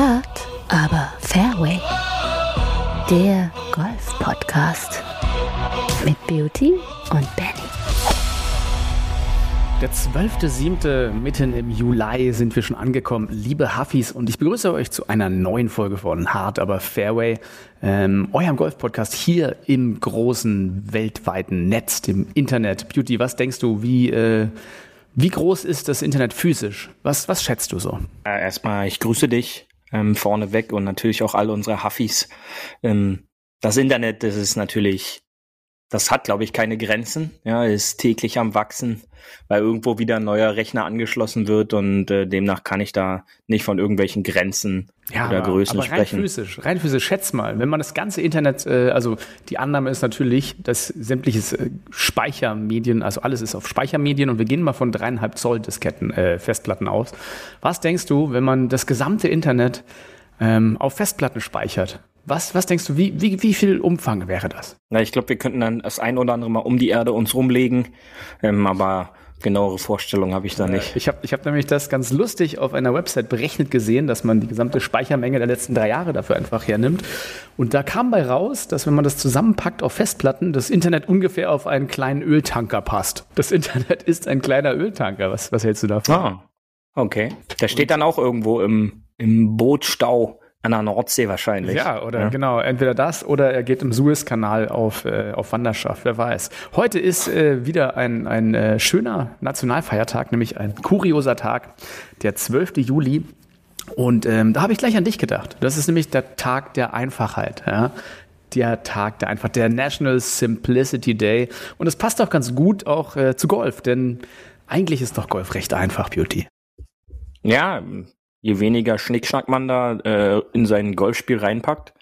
Hart, aber Fairway. Der Golf-Podcast mit Beauty und Benny. Der 12.7. mitten im Juli sind wir schon angekommen, liebe Huffis, und ich begrüße euch zu einer neuen Folge von Hard aber Fairway, ähm, eurem Golf-Podcast hier im großen weltweiten Netz, dem Internet. Beauty, was denkst du, wie, äh, wie groß ist das Internet physisch? Was, was schätzt du so? Äh, erstmal, ich grüße dich ähm, vorneweg und natürlich auch alle unsere Huffis. Ähm, das Internet, das ist natürlich das hat, glaube ich, keine Grenzen. Ja, ist täglich am wachsen, weil irgendwo wieder ein neuer Rechner angeschlossen wird und äh, demnach kann ich da nicht von irgendwelchen Grenzen ja, oder aber, Größen aber rein sprechen. Physisch, rein physisch, schätz mal, wenn man das ganze Internet, äh, also die Annahme ist natürlich, dass sämtliches äh, Speichermedien, also alles ist auf Speichermedien und wir gehen mal von dreieinhalb Zoll Disketten, äh, Festplatten aus. Was denkst du, wenn man das gesamte Internet ähm, auf Festplatten speichert? Was, was denkst du, wie, wie, wie viel Umfang wäre das? Na, ich glaube, wir könnten dann das ein oder andere Mal um die Erde uns rumlegen, ähm, aber genauere Vorstellungen habe ich da nicht. Ich habe ich hab nämlich das ganz lustig auf einer Website berechnet gesehen, dass man die gesamte Speichermenge der letzten drei Jahre dafür einfach hernimmt. Und da kam bei raus, dass wenn man das zusammenpackt auf Festplatten, das Internet ungefähr auf einen kleinen Öltanker passt. Das Internet ist ein kleiner Öltanker. Was, was hältst du davon? Ah, okay. Der steht dann auch irgendwo im, im Bootstau. An der Nordsee wahrscheinlich. Ja, oder ja. genau, entweder das oder er geht im Suezkanal auf, äh, auf Wanderschaft, wer weiß. Heute ist äh, wieder ein, ein äh, schöner Nationalfeiertag, nämlich ein kurioser Tag, der 12. Juli. Und ähm, da habe ich gleich an dich gedacht. Das ist nämlich der Tag der Einfachheit. Ja? Der Tag der Einfachheit, der National Simplicity Day. Und es passt auch ganz gut auch äh, zu Golf, denn eigentlich ist doch Golf recht einfach, Beauty. Ja, je weniger Schnickschnack man da äh, in sein Golfspiel reinpackt,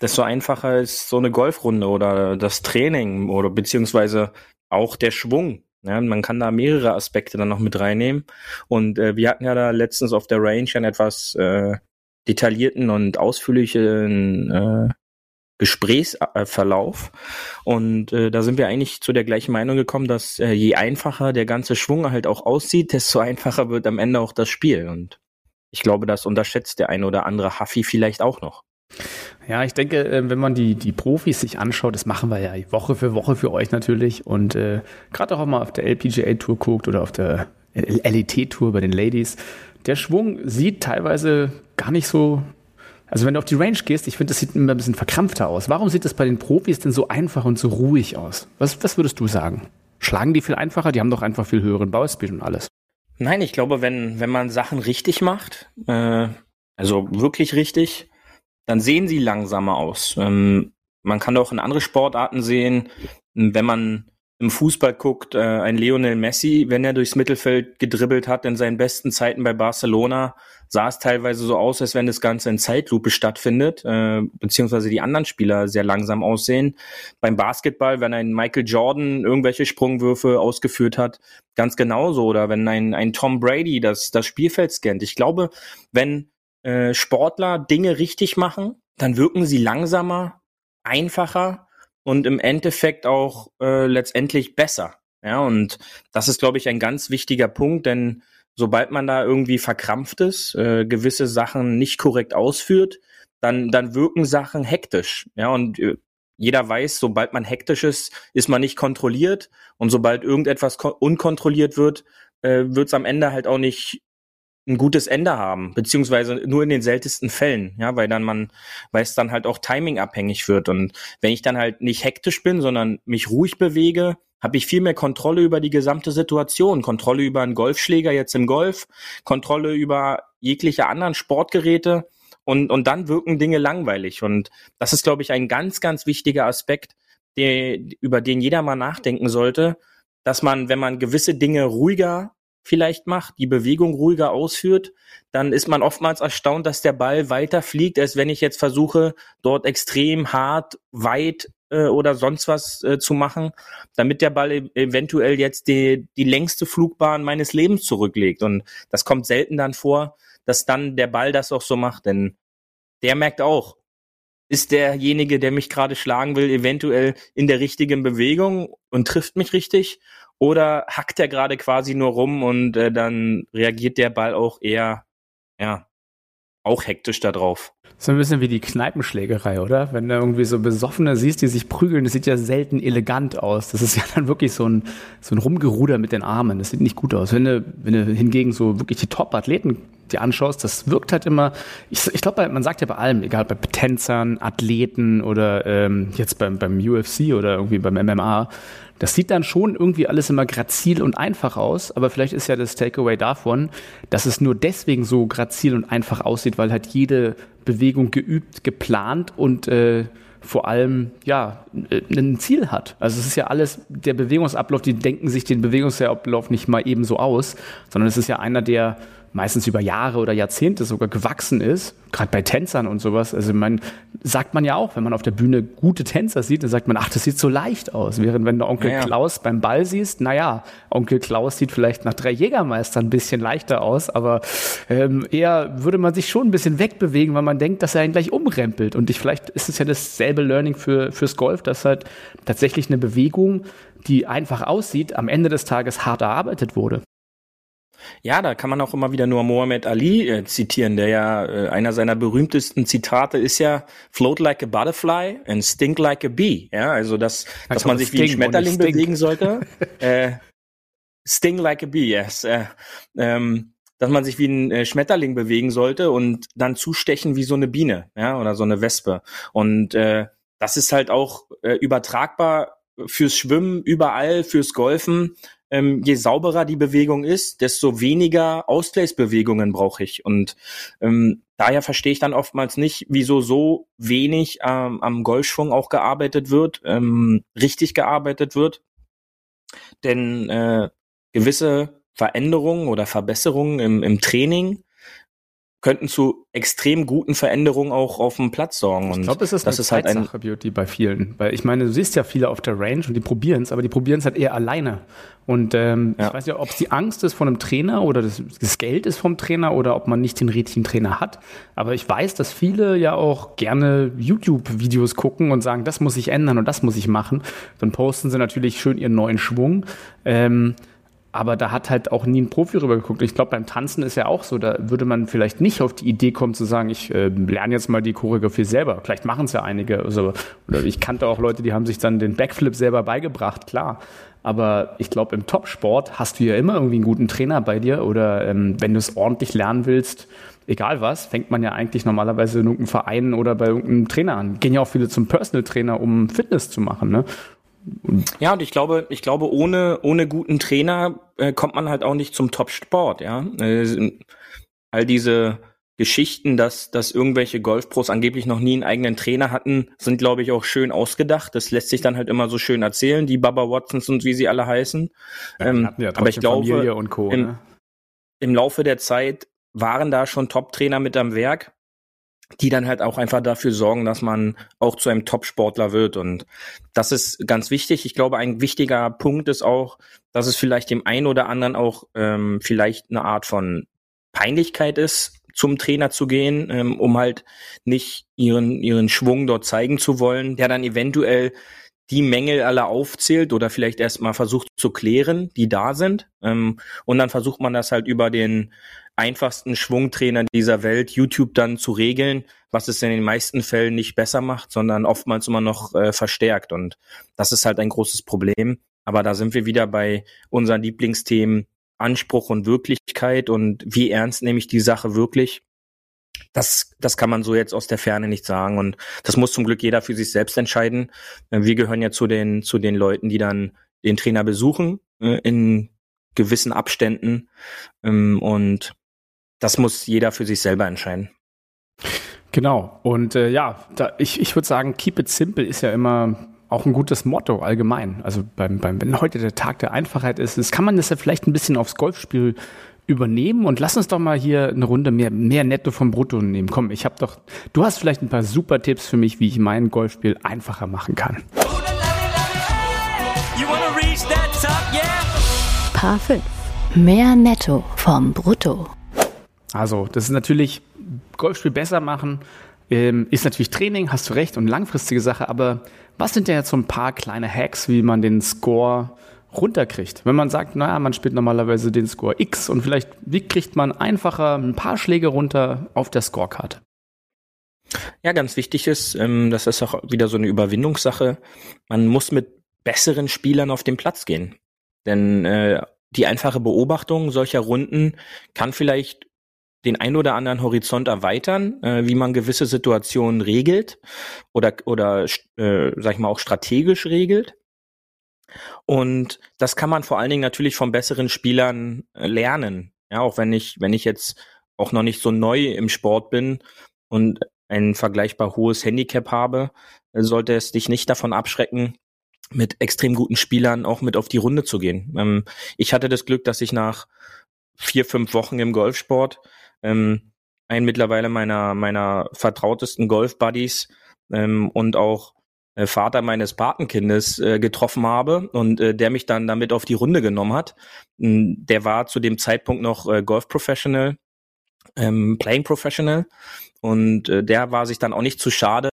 desto einfacher ist so eine Golfrunde oder das Training oder beziehungsweise auch der Schwung. Ja, man kann da mehrere Aspekte dann noch mit reinnehmen. Und äh, wir hatten ja da letztens auf der Range einen etwas äh, detaillierten und ausführlichen äh, Gesprächsverlauf. Und äh, da sind wir eigentlich zu der gleichen Meinung gekommen, dass äh, je einfacher der ganze Schwung halt auch aussieht, desto einfacher wird am Ende auch das Spiel. Und ich glaube, das unterschätzt der eine oder andere Huffy vielleicht auch noch. Ja, ich denke, äh, wenn man die, die Profis sich anschaut, das machen wir ja Woche für Woche für euch natürlich und äh, gerade auch mal auf der LPGA Tour guckt oder auf der LET Tour bei den Ladies, der Schwung sieht teilweise gar nicht so, also wenn du auf die Range gehst, ich finde, das sieht immer ein bisschen verkrampfter aus. Warum sieht das bei den Profis denn so einfach und so ruhig aus? Was, was würdest du sagen? Schlagen die viel einfacher? Die haben doch einfach viel höheren Bauspeed und alles. Nein, ich glaube, wenn, wenn man Sachen richtig macht, äh, also wirklich richtig, dann sehen sie langsamer aus. Ähm, man kann auch in andere Sportarten sehen, wenn man im Fußball guckt, äh, ein Lionel Messi, wenn er durchs Mittelfeld gedribbelt hat in seinen besten Zeiten bei Barcelona, sah es teilweise so aus, als wenn das Ganze in Zeitlupe stattfindet, äh, beziehungsweise die anderen Spieler sehr langsam aussehen. Beim Basketball, wenn ein Michael Jordan irgendwelche Sprungwürfe ausgeführt hat, ganz genauso. Oder wenn ein, ein Tom Brady das, das Spielfeld scannt. Ich glaube, wenn äh, Sportler Dinge richtig machen, dann wirken sie langsamer, einfacher und im Endeffekt auch äh, letztendlich besser. Ja, und das ist, glaube ich, ein ganz wichtiger Punkt, denn sobald man da irgendwie verkrampft ist, äh, gewisse Sachen nicht korrekt ausführt, dann, dann wirken Sachen hektisch. Ja, und äh, jeder weiß, sobald man hektisch ist, ist man nicht kontrolliert. Und sobald irgendetwas unkontrolliert wird, äh, wird es am Ende halt auch nicht ein gutes Ende haben, beziehungsweise nur in den seltensten Fällen, ja, weil dann man, weil es dann halt auch Timing abhängig wird. Und wenn ich dann halt nicht hektisch bin, sondern mich ruhig bewege, habe ich viel mehr Kontrolle über die gesamte Situation, Kontrolle über einen Golfschläger jetzt im Golf, Kontrolle über jegliche anderen Sportgeräte und, und dann wirken Dinge langweilig. Und das ist, glaube ich, ein ganz, ganz wichtiger Aspekt, der, über den jeder mal nachdenken sollte, dass man, wenn man gewisse Dinge ruhiger vielleicht macht, die Bewegung ruhiger ausführt, dann ist man oftmals erstaunt, dass der Ball weiter fliegt, als wenn ich jetzt versuche, dort extrem hart, weit äh, oder sonst was äh, zu machen, damit der Ball e eventuell jetzt die, die längste Flugbahn meines Lebens zurücklegt. Und das kommt selten dann vor, dass dann der Ball das auch so macht, denn der merkt auch, ist derjenige, der mich gerade schlagen will, eventuell in der richtigen Bewegung und trifft mich richtig? Oder hackt er gerade quasi nur rum und äh, dann reagiert der Ball auch eher, ja, auch hektisch da drauf. So ein bisschen wie die Kneipenschlägerei, oder? Wenn du irgendwie so Besoffene siehst, die sich prügeln, das sieht ja selten elegant aus. Das ist ja dann wirklich so ein, so ein Rumgeruder mit den Armen. Das sieht nicht gut aus. Wenn du, wenn du hingegen so wirklich die Top-Athleten dir anschaust, das wirkt halt immer, ich, ich glaube, man sagt ja bei allem, egal bei Tänzern, Athleten oder ähm, jetzt beim, beim UFC oder irgendwie beim MMA, das sieht dann schon irgendwie alles immer grazil und einfach aus, aber vielleicht ist ja das Takeaway davon, dass es nur deswegen so grazil und einfach aussieht, weil halt jede Bewegung geübt, geplant und äh, vor allem ja äh, ein Ziel hat. Also es ist ja alles der Bewegungsablauf, die denken sich den Bewegungsablauf nicht mal eben so aus, sondern es ist ja einer, der meistens über Jahre oder Jahrzehnte sogar gewachsen ist, gerade bei Tänzern und sowas. Also man sagt man ja auch, wenn man auf der Bühne gute Tänzer sieht, dann sagt man, ach, das sieht so leicht aus. Während wenn du Onkel ja. Klaus beim Ball siehst, naja, Onkel Klaus sieht vielleicht nach drei Jägermeistern ein bisschen leichter aus, aber ähm, eher würde man sich schon ein bisschen wegbewegen, weil man denkt, dass er ihn gleich umrempelt. Und ich, vielleicht ist es ja dasselbe Learning für, fürs Golf, dass halt tatsächlich eine Bewegung, die einfach aussieht, am Ende des Tages hart erarbeitet wurde. Ja, da kann man auch immer wieder nur Mohammed Ali äh, zitieren, der ja äh, einer seiner berühmtesten Zitate ist ja float like a butterfly and stink like a bee. Ja, also dass, dass man sich wie ein Schmetterling bewegen sollte. äh, sting like a bee, yes. Äh, ähm, dass man sich wie ein äh, Schmetterling bewegen sollte und dann zustechen wie so eine Biene, ja, oder so eine Wespe. Und äh, das ist halt auch äh, übertragbar fürs Schwimmen überall, fürs Golfen ähm, je sauberer die Bewegung ist, desto weniger Ausgleichsbewegungen brauche ich. Und ähm, daher verstehe ich dann oftmals nicht, wieso so wenig ähm, am Golfschwung auch gearbeitet wird, ähm, richtig gearbeitet wird. Denn äh, gewisse Veränderungen oder Verbesserungen im, im Training könnten zu extrem guten Veränderungen auch auf dem Platz sorgen. Und ich glaube, es ist das eine ist halt ein Beauty bei vielen. Weil ich meine, du siehst ja viele auf der Range und die probieren es, aber die probieren es halt eher alleine. Und ähm, ja. ich weiß ja, ob es die Angst ist von einem Trainer oder das, das, Geld ist vom Trainer oder ob man nicht den richtigen Trainer hat. Aber ich weiß, dass viele ja auch gerne YouTube-Videos gucken und sagen, das muss ich ändern und das muss ich machen. Dann posten sie natürlich schön ihren neuen Schwung. Ähm, aber da hat halt auch nie ein Profi rüber geguckt. Ich glaube, beim Tanzen ist ja auch so, da würde man vielleicht nicht auf die Idee kommen zu sagen, ich äh, lerne jetzt mal die Choreografie selber. Vielleicht machen es ja einige. Also, oder ich kannte auch Leute, die haben sich dann den Backflip selber beigebracht, klar. Aber ich glaube, im Topsport hast du ja immer irgendwie einen guten Trainer bei dir oder ähm, wenn du es ordentlich lernen willst, egal was, fängt man ja eigentlich normalerweise in irgendeinem Verein oder bei irgendeinem Trainer an. Gehen ja auch viele zum Personal Trainer, um Fitness zu machen. Ne? Ja, und ich glaube, ich glaube, ohne, ohne guten Trainer äh, kommt man halt auch nicht zum Top-Sport, ja. Äh, all diese Geschichten, dass, dass irgendwelche Golfpros angeblich noch nie einen eigenen Trainer hatten, sind, glaube ich, auch schön ausgedacht. Das lässt sich dann halt immer so schön erzählen, die Baba Watsons und wie sie alle heißen. Ähm, ja aber ich glaube, Co, im, ne? im Laufe der Zeit waren da schon Top-Trainer mit am Werk die dann halt auch einfach dafür sorgen, dass man auch zu einem Top-Sportler wird. Und das ist ganz wichtig. Ich glaube, ein wichtiger Punkt ist auch, dass es vielleicht dem einen oder anderen auch ähm, vielleicht eine Art von Peinlichkeit ist, zum Trainer zu gehen, ähm, um halt nicht ihren, ihren Schwung dort zeigen zu wollen, der dann eventuell die Mängel alle aufzählt oder vielleicht erstmal versucht zu klären, die da sind. Ähm, und dann versucht man das halt über den einfachsten Schwungtrainer dieser Welt, YouTube dann zu regeln, was es in den meisten Fällen nicht besser macht, sondern oftmals immer noch äh, verstärkt. Und das ist halt ein großes Problem. Aber da sind wir wieder bei unseren Lieblingsthemen Anspruch und Wirklichkeit und wie ernst nehme ich die Sache wirklich. Das, das kann man so jetzt aus der Ferne nicht sagen. Und das muss zum Glück jeder für sich selbst entscheiden. Wir gehören ja zu den, zu den Leuten, die dann den Trainer besuchen äh, in gewissen Abständen. Ähm, und das muss jeder für sich selber entscheiden. Genau. Und äh, ja, da, ich, ich würde sagen, keep it simple ist ja immer auch ein gutes Motto allgemein. Also beim, beim, wenn heute der Tag der Einfachheit ist, das kann man das ja vielleicht ein bisschen aufs Golfspiel übernehmen und lass uns doch mal hier eine Runde mehr, mehr Netto vom Brutto nehmen. Komm, ich habe doch, du hast vielleicht ein paar super Tipps für mich, wie ich mein Golfspiel einfacher machen kann. Paar 5. Mehr Netto vom Brutto. Also, das ist natürlich Golfspiel besser machen, ähm, ist natürlich Training, hast du recht, und langfristige Sache, aber was sind denn jetzt so ein paar kleine Hacks, wie man den Score runterkriegt. Wenn man sagt, naja, man spielt normalerweise den Score X und vielleicht, kriegt man einfacher ein paar Schläge runter auf der Scorekarte? Ja, ganz wichtig ist, ähm, das ist auch wieder so eine Überwindungssache. Man muss mit besseren Spielern auf den Platz gehen. Denn äh, die einfache Beobachtung solcher Runden kann vielleicht den ein oder anderen Horizont erweitern, äh, wie man gewisse Situationen regelt oder oder äh, sag ich mal auch strategisch regelt. Und das kann man vor allen Dingen natürlich von besseren Spielern äh, lernen. Ja, auch wenn ich wenn ich jetzt auch noch nicht so neu im Sport bin und ein vergleichbar hohes Handicap habe, sollte es dich nicht davon abschrecken, mit extrem guten Spielern auch mit auf die Runde zu gehen. Ähm, ich hatte das Glück, dass ich nach vier, fünf Wochen im Golfsport ähm, einen mittlerweile meiner, meiner vertrautesten Golf-Buddies ähm, und auch äh, Vater meines Patenkindes äh, getroffen habe und äh, der mich dann damit auf die Runde genommen hat. Ähm, der war zu dem Zeitpunkt noch äh, Golf-Professional, ähm, Playing Professional und äh, der war sich dann auch nicht zu schade,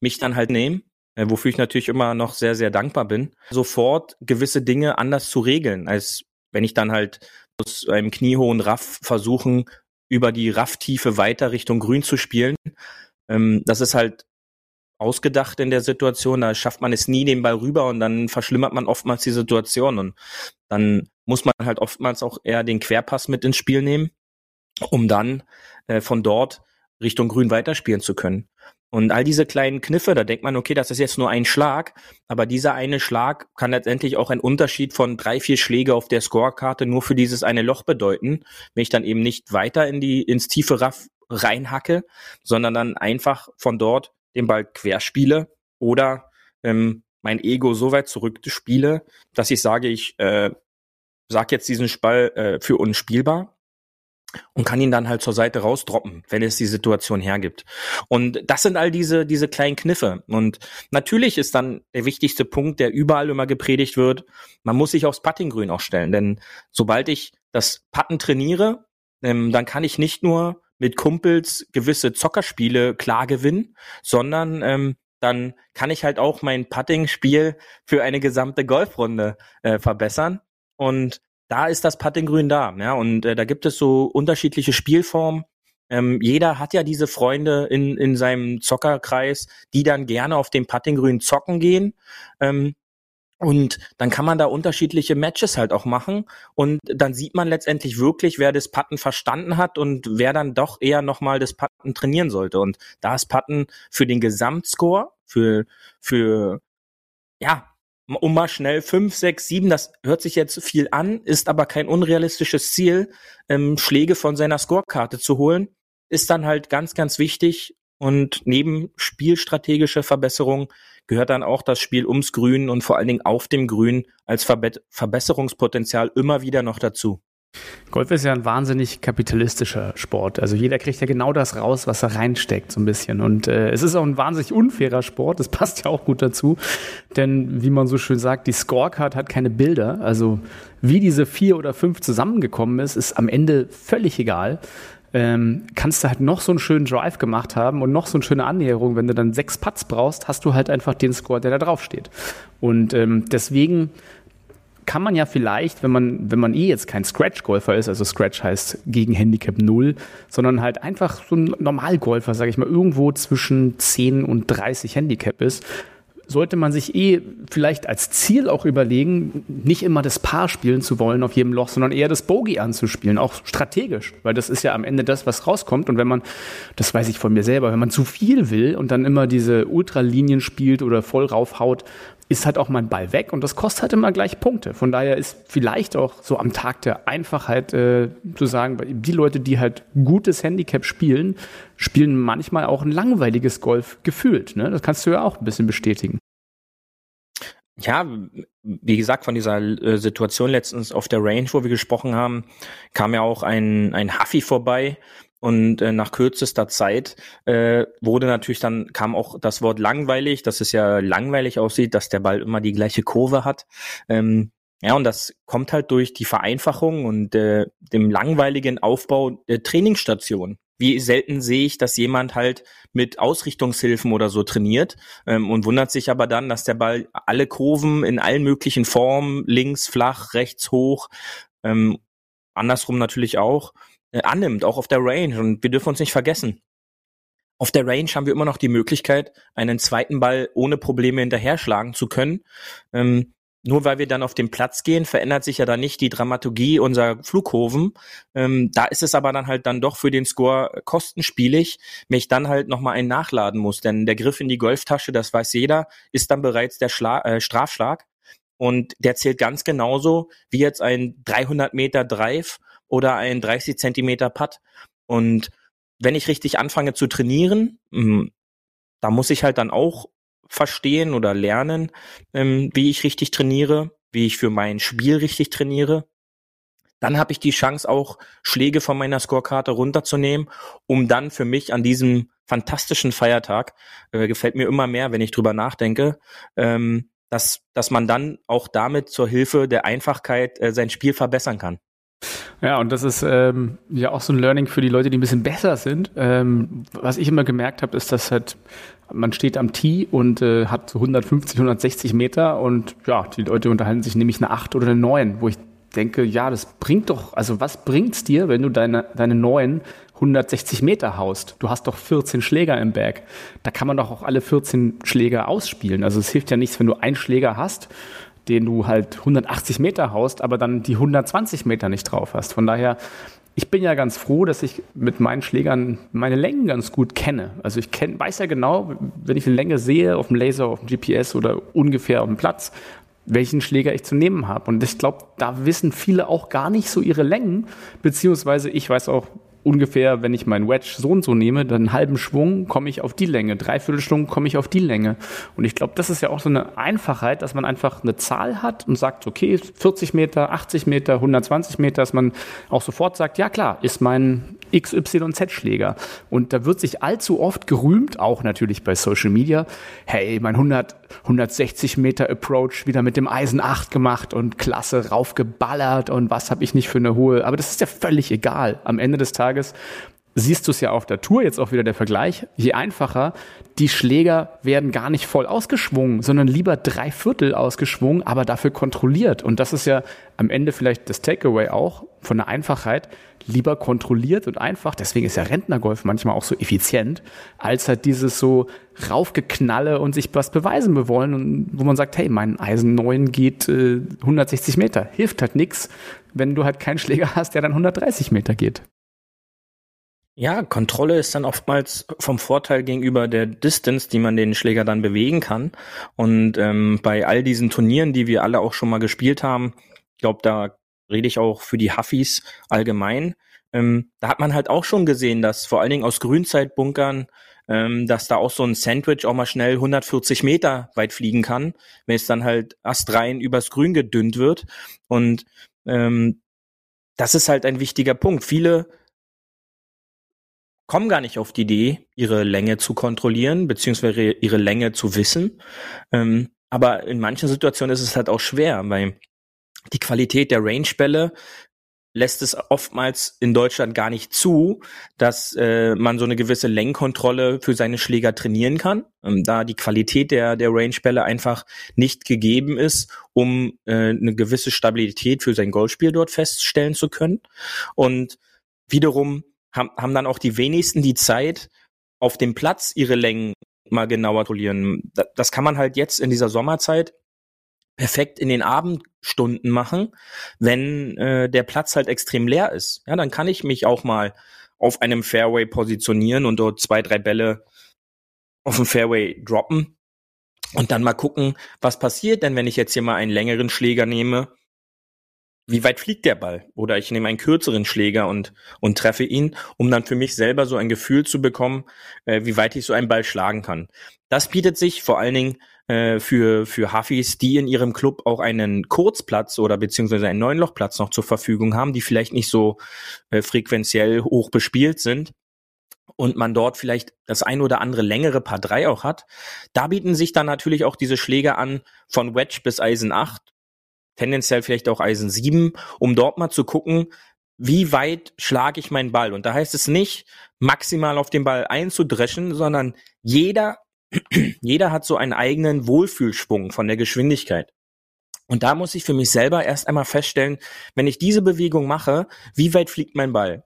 mich dann halt nehmen äh, wofür ich natürlich immer noch sehr, sehr dankbar bin, sofort gewisse Dinge anders zu regeln, als wenn ich dann halt aus einem kniehohen Raff versuchen, über die Rafftiefe weiter Richtung Grün zu spielen. Ähm, das ist halt ausgedacht in der Situation, da schafft man es nie den Ball rüber und dann verschlimmert man oftmals die Situation. Und dann muss man halt oftmals auch eher den Querpass mit ins Spiel nehmen, um dann äh, von dort Richtung Grün weiterspielen zu können. Und all diese kleinen Kniffe, da denkt man, okay, das ist jetzt nur ein Schlag, aber dieser eine Schlag kann letztendlich auch einen Unterschied von drei, vier Schläge auf der Scorekarte nur für dieses eine Loch bedeuten, wenn ich dann eben nicht weiter in die, ins tiefe Raff reinhacke, sondern dann einfach von dort den Ball querspiele oder ähm, mein Ego so weit zurückspiele, dass ich sage, ich äh, sag jetzt diesen Ball äh, für unspielbar und kann ihn dann halt zur Seite rausdroppen, wenn es die Situation hergibt. Und das sind all diese, diese kleinen Kniffe. Und natürlich ist dann der wichtigste Punkt, der überall immer gepredigt wird, man muss sich aufs Puttinggrün auch stellen. Denn sobald ich das Putten trainiere, ähm, dann kann ich nicht nur mit Kumpels gewisse Zockerspiele klar gewinnen, sondern ähm, dann kann ich halt auch mein Putting-Spiel für eine gesamte Golfrunde äh, verbessern. Und da ist das Puttinggrün da. Ja, und äh, da gibt es so unterschiedliche Spielformen. Ähm, jeder hat ja diese Freunde in, in seinem Zockerkreis, die dann gerne auf dem Puttinggrün zocken gehen. Ähm, und dann kann man da unterschiedliche Matches halt auch machen. Und dann sieht man letztendlich wirklich, wer das Putten verstanden hat und wer dann doch eher nochmal das Putten trainieren sollte. Und da ist Putten für den Gesamtscore, für, für, ja, um mal schnell fünf, sechs, sieben, das hört sich jetzt viel an, ist aber kein unrealistisches Ziel, ähm, Schläge von seiner Scorekarte zu holen, ist dann halt ganz, ganz wichtig. Und neben spielstrategischer Verbesserung gehört dann auch das Spiel ums Grün und vor allen Dingen auf dem Grün als Verbe Verbesserungspotenzial immer wieder noch dazu. Golf ist ja ein wahnsinnig kapitalistischer Sport. Also jeder kriegt ja genau das raus, was er reinsteckt, so ein bisschen. Und äh, es ist auch ein wahnsinnig unfairer Sport. Das passt ja auch gut dazu. Denn wie man so schön sagt, die Scorecard hat keine Bilder. Also wie diese vier oder fünf zusammengekommen ist, ist am Ende völlig egal. Ähm, kannst du halt noch so einen schönen Drive gemacht haben und noch so eine schöne Annäherung. Wenn du dann sechs Putts brauchst, hast du halt einfach den Score, der da drauf steht. Und ähm, deswegen kann man ja vielleicht, wenn man, wenn man eh jetzt kein Scratch-Golfer ist, also Scratch heißt gegen Handicap 0, sondern halt einfach so ein Normalgolfer, sage ich mal, irgendwo zwischen 10 und 30 Handicap ist, sollte man sich eh vielleicht als Ziel auch überlegen, nicht immer das Paar spielen zu wollen auf jedem Loch, sondern eher das Bogey anzuspielen, auch strategisch, weil das ist ja am Ende das, was rauskommt. Und wenn man, das weiß ich von mir selber, wenn man zu viel will und dann immer diese Ultralinien spielt oder voll raufhaut, ist halt auch mein Ball weg und das kostet halt immer gleich Punkte. Von daher ist vielleicht auch so am Tag der Einfachheit äh, zu sagen, die Leute, die halt gutes Handicap spielen, spielen manchmal auch ein langweiliges Golf gefühlt. Ne? Das kannst du ja auch ein bisschen bestätigen. Ja, wie gesagt, von dieser äh, Situation letztens auf der Range, wo wir gesprochen haben, kam ja auch ein, ein Huffy vorbei, und äh, nach kürzester Zeit äh, wurde natürlich dann, kam auch das Wort langweilig, dass es ja langweilig aussieht, dass der Ball immer die gleiche Kurve hat. Ähm, ja, und das kommt halt durch die Vereinfachung und äh, dem langweiligen Aufbau der Trainingsstation. wie selten sehe ich, dass jemand halt mit Ausrichtungshilfen oder so trainiert ähm, und wundert sich aber dann, dass der Ball alle Kurven in allen möglichen Formen, links, flach, rechts, hoch, ähm, andersrum natürlich auch, äh, annimmt, auch auf der Range. Und wir dürfen uns nicht vergessen, auf der Range haben wir immer noch die Möglichkeit, einen zweiten Ball ohne Probleme hinterher schlagen zu können. Ähm, nur weil wir dann auf den Platz gehen, verändert sich ja dann nicht die Dramaturgie unserer Flugkurven. Ähm, da ist es aber dann halt dann doch für den Score kostenspielig, wenn ich dann halt nochmal einen nachladen muss. Denn der Griff in die Golftasche, das weiß jeder, ist dann bereits der Schla äh, Strafschlag. Und der zählt ganz genauso wie jetzt ein 300 Meter Drive oder ein 30 Zentimeter Putt. Und wenn ich richtig anfange zu trainieren, hm, da muss ich halt dann auch verstehen oder lernen, ähm, wie ich richtig trainiere, wie ich für mein Spiel richtig trainiere. Dann habe ich die Chance auch Schläge von meiner Scorekarte runterzunehmen, um dann für mich an diesem fantastischen Feiertag, äh, gefällt mir immer mehr, wenn ich drüber nachdenke, ähm, dass, dass man dann auch damit zur Hilfe der Einfachkeit äh, sein Spiel verbessern kann. Ja, und das ist ähm, ja auch so ein Learning für die Leute, die ein bisschen besser sind. Ähm, was ich immer gemerkt habe, ist, dass halt man steht am Tee und äh, hat so 150, 160 Meter und ja, die Leute unterhalten sich nämlich eine 8 oder eine 9, wo ich denke, ja, das bringt doch, also was bringt's dir, wenn du deine, deine 9 160 Meter haust? Du hast doch 14 Schläger im Bag. Da kann man doch auch alle 14 Schläger ausspielen. Also es hilft ja nichts, wenn du einen Schläger hast den du halt 180 Meter haust, aber dann die 120 Meter nicht drauf hast. Von daher, ich bin ja ganz froh, dass ich mit meinen Schlägern meine Längen ganz gut kenne. Also ich kenn, weiß ja genau, wenn ich eine Länge sehe, auf dem Laser, auf dem GPS oder ungefähr auf dem Platz, welchen Schläger ich zu nehmen habe. Und ich glaube, da wissen viele auch gar nicht so ihre Längen, beziehungsweise ich weiß auch ungefähr, wenn ich meinen Wedge so und so nehme, dann einen halben Schwung komme ich auf die Länge, dreiviertel Schwung komme ich auf die Länge. Und ich glaube, das ist ja auch so eine Einfachheit, dass man einfach eine Zahl hat und sagt, okay, 40 Meter, 80 Meter, 120 Meter, dass man auch sofort sagt, ja klar, ist mein XYZ-Schläger. Und da wird sich allzu oft gerühmt, auch natürlich bei Social Media, hey, mein 100, 160 Meter Approach wieder mit dem Eisen 8 gemacht und klasse raufgeballert und was habe ich nicht für eine hohe, aber das ist ja völlig egal. Am Ende des Tages siehst du es ja auf der Tour, jetzt auch wieder der Vergleich, je einfacher, die Schläger werden gar nicht voll ausgeschwungen, sondern lieber drei Viertel ausgeschwungen, aber dafür kontrolliert. Und das ist ja am Ende vielleicht das Takeaway auch von der Einfachheit, lieber kontrolliert und einfach, deswegen ist ja Rentnergolf manchmal auch so effizient, als halt dieses so raufgeknalle und sich was beweisen wollen und wo man sagt, hey, mein Eisen 9 geht äh, 160 Meter, hilft halt nix, wenn du halt keinen Schläger hast, der dann 130 Meter geht. Ja, Kontrolle ist dann oftmals vom Vorteil gegenüber der Distance, die man den Schläger dann bewegen kann. Und ähm, bei all diesen Turnieren, die wir alle auch schon mal gespielt haben, ich glaube, da rede ich auch für die Huffis allgemein, ähm, da hat man halt auch schon gesehen, dass vor allen Dingen aus Grünzeitbunkern, ähm, dass da auch so ein Sandwich auch mal schnell 140 Meter weit fliegen kann, wenn es dann halt astrein übers Grün gedünnt wird. Und ähm, das ist halt ein wichtiger Punkt. Viele kommen gar nicht auf die Idee, ihre Länge zu kontrollieren, beziehungsweise ihre Länge zu wissen. Ähm, aber in manchen Situationen ist es halt auch schwer, weil die Qualität der Range-Bälle lässt es oftmals in Deutschland gar nicht zu, dass äh, man so eine gewisse Lenkkontrolle für seine Schläger trainieren kann, ähm, da die Qualität der, der Range-Bälle einfach nicht gegeben ist, um äh, eine gewisse Stabilität für sein Golfspiel dort feststellen zu können. Und wiederum haben, haben dann auch die wenigsten die Zeit, auf dem Platz ihre Längen mal genauer kontrollieren. Das kann man halt jetzt in dieser Sommerzeit perfekt in den Abendstunden machen, wenn äh, der Platz halt extrem leer ist. Ja, dann kann ich mich auch mal auf einem Fairway positionieren und dort zwei, drei Bälle auf dem Fairway droppen und dann mal gucken, was passiert denn, wenn ich jetzt hier mal einen längeren Schläger nehme wie weit fliegt der Ball? Oder ich nehme einen kürzeren Schläger und, und treffe ihn, um dann für mich selber so ein Gefühl zu bekommen, äh, wie weit ich so einen Ball schlagen kann. Das bietet sich vor allen Dingen äh, für, für Hafis, die in ihrem Club auch einen Kurzplatz oder beziehungsweise einen Neunlochplatz noch zur Verfügung haben, die vielleicht nicht so äh, frequenziell hoch bespielt sind und man dort vielleicht das ein oder andere längere Paar 3 auch hat, da bieten sich dann natürlich auch diese Schläge an von Wedge bis Eisen 8 tendenziell vielleicht auch Eisen 7, um dort mal zu gucken, wie weit schlage ich meinen Ball? Und da heißt es nicht, maximal auf den Ball einzudreschen, sondern jeder, jeder hat so einen eigenen Wohlfühlschwung von der Geschwindigkeit. Und da muss ich für mich selber erst einmal feststellen, wenn ich diese Bewegung mache, wie weit fliegt mein Ball?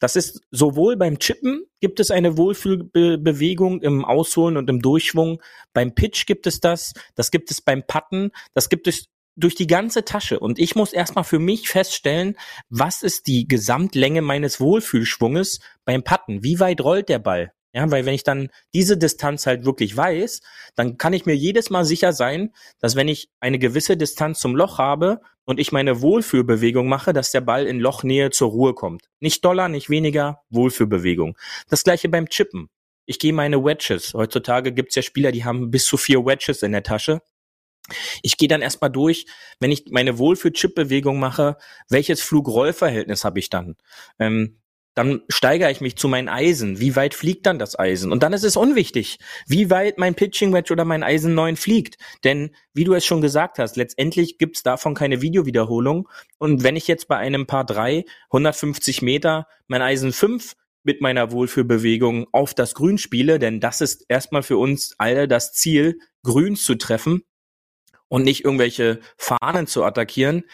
Das ist sowohl beim Chippen gibt es eine Wohlfühlbewegung im Ausholen und im Durchschwung. Beim Pitch gibt es das. Das gibt es beim Putten. Das gibt es durch die ganze Tasche. Und ich muss erstmal für mich feststellen, was ist die Gesamtlänge meines Wohlfühlschwunges beim Putten? Wie weit rollt der Ball? Ja, weil wenn ich dann diese Distanz halt wirklich weiß, dann kann ich mir jedes Mal sicher sein, dass wenn ich eine gewisse Distanz zum Loch habe und ich meine Wohlfühlbewegung mache, dass der Ball in Lochnähe zur Ruhe kommt. Nicht doller, nicht weniger, Wohlfühlbewegung. Das gleiche beim Chippen. Ich gehe meine Wedges. Heutzutage gibt's ja Spieler, die haben bis zu vier Wedges in der Tasche. Ich gehe dann erstmal durch, wenn ich meine Wohlfühl-Chip-Bewegung mache, welches Flug-Roll-Verhältnis habe ich dann? Ähm, dann steigere ich mich zu meinen Eisen. Wie weit fliegt dann das Eisen? Und dann ist es unwichtig, wie weit mein Pitching Wedge oder mein Eisen 9 fliegt. Denn, wie du es schon gesagt hast, letztendlich gibt's davon keine Videowiederholung. Und wenn ich jetzt bei einem Paar 3, 150 Meter, mein Eisen 5 mit meiner Wohlfühlbewegung auf das Grün spiele, denn das ist erstmal für uns alle das Ziel, Grün zu treffen und nicht irgendwelche Fahnen zu attackieren,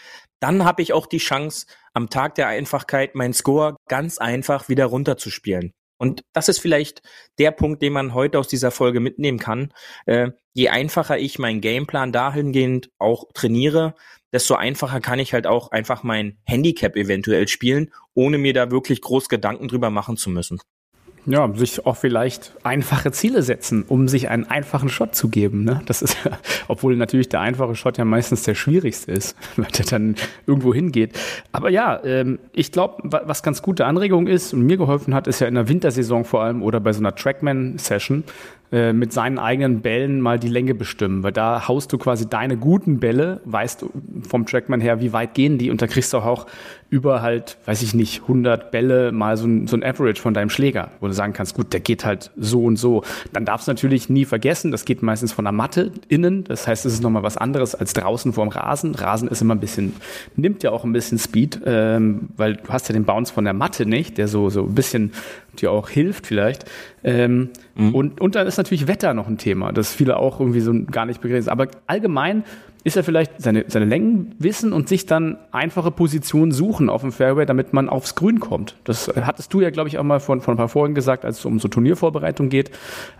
dann habe ich auch die Chance, am Tag der Einfachkeit meinen Score ganz einfach wieder runterzuspielen. Und das ist vielleicht der Punkt, den man heute aus dieser Folge mitnehmen kann. Äh, je einfacher ich meinen Gameplan dahingehend auch trainiere, desto einfacher kann ich halt auch einfach mein Handicap eventuell spielen, ohne mir da wirklich groß Gedanken drüber machen zu müssen. Ja, sich auch vielleicht einfache Ziele setzen, um sich einen einfachen Shot zu geben. Ne? Das ist, obwohl natürlich der einfache Shot ja meistens der schwierigste ist, weil der dann irgendwo hingeht. Aber ja, ähm, ich glaube, was ganz gute Anregung ist und mir geholfen hat, ist ja in der Wintersaison vor allem oder bei so einer Trackman-Session, äh, mit seinen eigenen Bällen mal die Länge bestimmen, weil da haust du quasi deine guten Bälle, weißt du vom Trackman her, wie weit gehen die und da kriegst du auch über halt, weiß ich nicht, 100 Bälle mal so ein, so ein Average von deinem Schläger, wo du sagen kannst, gut, der geht halt so und so. Dann darfst du natürlich nie vergessen, das geht meistens von der Matte innen, das heißt, es ist nochmal was anderes als draußen vorm Rasen. Rasen ist immer ein bisschen, nimmt ja auch ein bisschen Speed, ähm, weil du hast ja den Bounce von der Matte nicht, der so, so ein bisschen dir auch hilft vielleicht. Ähm, mhm. und, und dann ist natürlich Wetter noch ein Thema, das viele auch irgendwie so gar nicht begrenzt. Aber allgemein ist er vielleicht seine, seine Längen wissen und sich dann einfache Positionen suchen auf dem Fairway, damit man aufs Grün kommt. Das hattest du ja, glaube ich, auch mal von, von ein paar Folgen gesagt, als es um so Turniervorbereitung geht.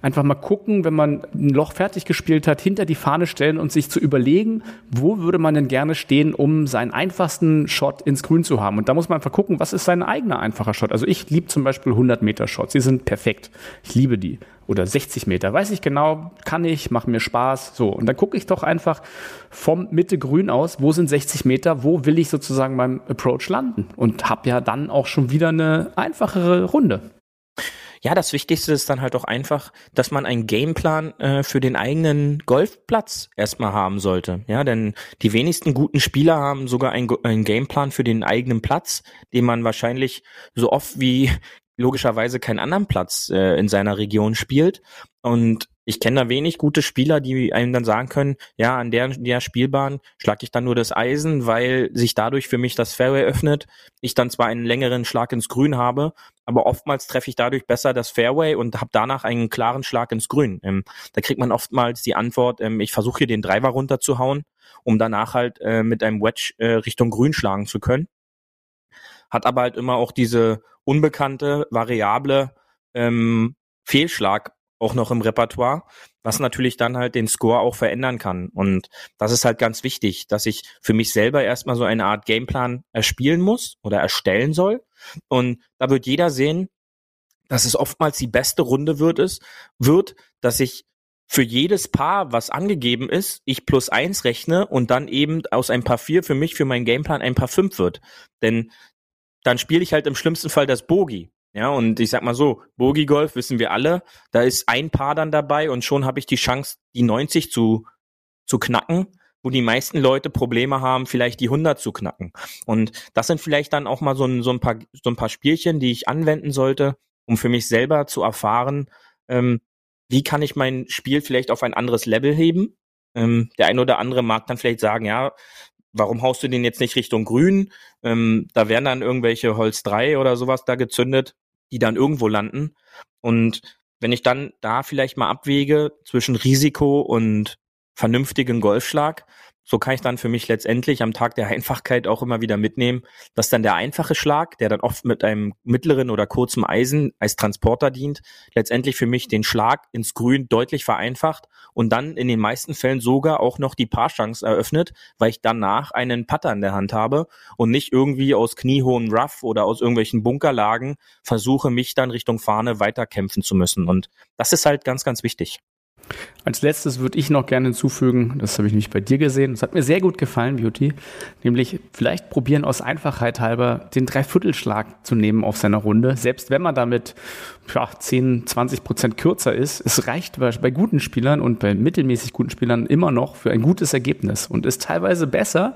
Einfach mal gucken, wenn man ein Loch fertig gespielt hat, hinter die Fahne stellen und sich zu überlegen, wo würde man denn gerne stehen, um seinen einfachsten Shot ins Grün zu haben. Und da muss man einfach gucken, was ist sein eigener einfacher Shot. Also ich liebe zum Beispiel 100 Meter Shots. Die sind perfekt. Ich liebe die oder 60 Meter. Weiß ich genau, kann ich, macht mir Spaß. So, und dann gucke ich doch einfach vom Mitte grün aus, wo sind 60 Meter, wo will ich sozusagen beim Approach landen und habe ja dann auch schon wieder eine einfachere Runde. Ja, das Wichtigste ist dann halt auch einfach, dass man einen Gameplan äh, für den eigenen Golfplatz erstmal haben sollte. Ja, denn die wenigsten guten Spieler haben sogar einen, einen Gameplan für den eigenen Platz, den man wahrscheinlich so oft wie logischerweise keinen anderen Platz äh, in seiner Region spielt. Und ich kenne da wenig gute Spieler, die einem dann sagen können, ja, an der, der Spielbahn schlage ich dann nur das Eisen, weil sich dadurch für mich das Fairway öffnet. Ich dann zwar einen längeren Schlag ins Grün habe, aber oftmals treffe ich dadurch besser das Fairway und habe danach einen klaren Schlag ins Grün. Ähm, da kriegt man oftmals die Antwort, ähm, ich versuche hier den Driver runterzuhauen, um danach halt äh, mit einem Wedge äh, Richtung Grün schlagen zu können hat aber halt immer auch diese unbekannte, variable ähm, Fehlschlag auch noch im Repertoire, was natürlich dann halt den Score auch verändern kann. Und das ist halt ganz wichtig, dass ich für mich selber erstmal so eine Art Gameplan erspielen muss oder erstellen soll. Und da wird jeder sehen, dass es oftmals die beste Runde wird, ist, wird, dass ich für jedes Paar, was angegeben ist, ich plus eins rechne und dann eben aus ein Paar vier für mich, für meinen Gameplan ein Paar fünf wird. Denn dann spiele ich halt im schlimmsten Fall das Bogi. Ja, und ich sag mal so, Bogi Golf wissen wir alle, da ist ein Paar dann dabei und schon habe ich die Chance, die 90 zu, zu knacken, wo die meisten Leute Probleme haben, vielleicht die 100 zu knacken. Und das sind vielleicht dann auch mal so ein, so ein, paar, so ein paar Spielchen, die ich anwenden sollte, um für mich selber zu erfahren, ähm, wie kann ich mein Spiel vielleicht auf ein anderes Level heben. Ähm, der ein oder andere mag dann vielleicht sagen, ja, warum haust du den jetzt nicht Richtung Grün? Ähm, da werden dann irgendwelche Holz 3 oder sowas da gezündet, die dann irgendwo landen. Und wenn ich dann da vielleicht mal abwäge zwischen Risiko und vernünftigen Golfschlag, so kann ich dann für mich letztendlich am Tag der Einfachkeit auch immer wieder mitnehmen, dass dann der einfache Schlag, der dann oft mit einem mittleren oder kurzen Eisen als Transporter dient, letztendlich für mich den Schlag ins Grün deutlich vereinfacht und dann in den meisten Fällen sogar auch noch die Paarchance eröffnet, weil ich danach einen Putter in der Hand habe und nicht irgendwie aus kniehohen Rough oder aus irgendwelchen Bunkerlagen versuche, mich dann Richtung Fahne weiterkämpfen zu müssen. Und das ist halt ganz, ganz wichtig. Als letztes würde ich noch gerne hinzufügen, das habe ich nämlich bei dir gesehen, das hat mir sehr gut gefallen, Beauty, nämlich vielleicht probieren aus Einfachheit halber den Dreiviertelschlag zu nehmen auf seiner Runde, selbst wenn man damit ja, 10, 20 Prozent kürzer ist. Es reicht bei guten Spielern und bei mittelmäßig guten Spielern immer noch für ein gutes Ergebnis und ist teilweise besser,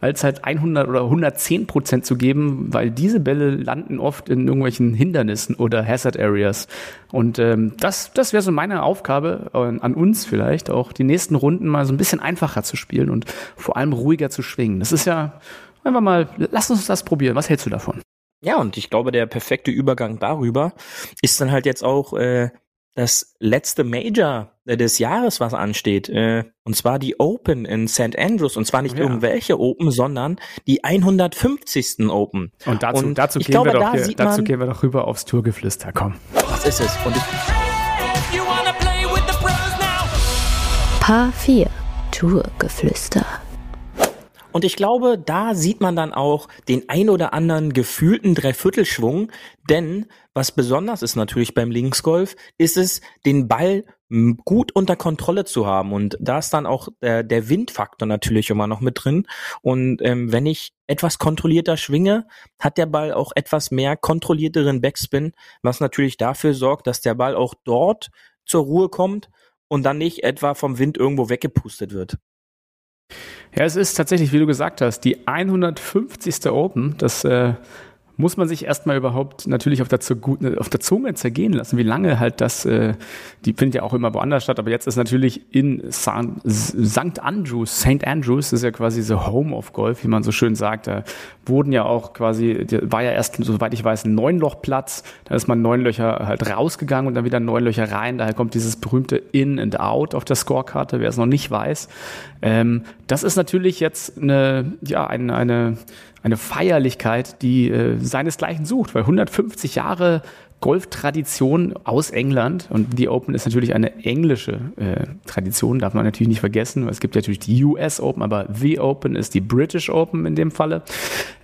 als halt 100 oder 110 Prozent zu geben, weil diese Bälle landen oft in irgendwelchen Hindernissen oder Hazard Areas. Und ähm, das, das wäre so meine Aufgabe äh, an uns vielleicht, auch die nächsten Runden mal so ein bisschen einfacher zu spielen und vor allem ruhiger zu schwingen. Das ist ja einfach mal, lass uns das probieren. Was hältst du davon? Ja, und ich glaube, der perfekte Übergang darüber ist dann halt jetzt auch äh, das letzte Major äh, des Jahres, was ansteht, äh, und zwar die Open in St. Andrews, und zwar nicht ja. irgendwelche Open, sondern die 150. Open. Und dazu, und dazu, gehen, glaube, wir doch, da hier, dazu gehen wir doch rüber aufs Tourgeflüster, komm. Das ist es. Und Paar 4 Tourgeflüster. Und ich glaube, da sieht man dann auch den ein oder anderen gefühlten Dreiviertelschwung, denn was besonders ist natürlich beim Linksgolf, ist es, den Ball gut unter Kontrolle zu haben. Und da ist dann auch der, der Windfaktor natürlich immer noch mit drin. Und ähm, wenn ich etwas kontrollierter schwinge, hat der Ball auch etwas mehr kontrollierteren Backspin, was natürlich dafür sorgt, dass der Ball auch dort zur Ruhe kommt und dann nicht etwa vom Wind irgendwo weggepustet wird. Ja, es ist tatsächlich, wie du gesagt hast, die 150. Open. Das äh, muss man sich erstmal überhaupt natürlich auf der, auf der, Zunge zergehen lassen, wie lange halt das, äh, die findet ja auch immer woanders statt, aber jetzt ist natürlich in St. Andrews, St. Andrews ist ja quasi the home of Golf, wie man so schön sagt, da wurden ja auch quasi, war ja erst, soweit ich weiß, ein Neunlochplatz, da ist man neun Löcher halt rausgegangen und dann wieder neun Löcher rein, daher kommt dieses berühmte In and Out auf der Scorekarte, wer es noch nicht weiß. Ähm, das ist natürlich jetzt eine, ja, eine, eine eine Feierlichkeit, die äh, seinesgleichen sucht, weil 150 Jahre Golftradition aus England und die Open ist natürlich eine englische äh, Tradition, darf man natürlich nicht vergessen. Es gibt natürlich die US Open, aber The Open ist die British Open in dem Falle.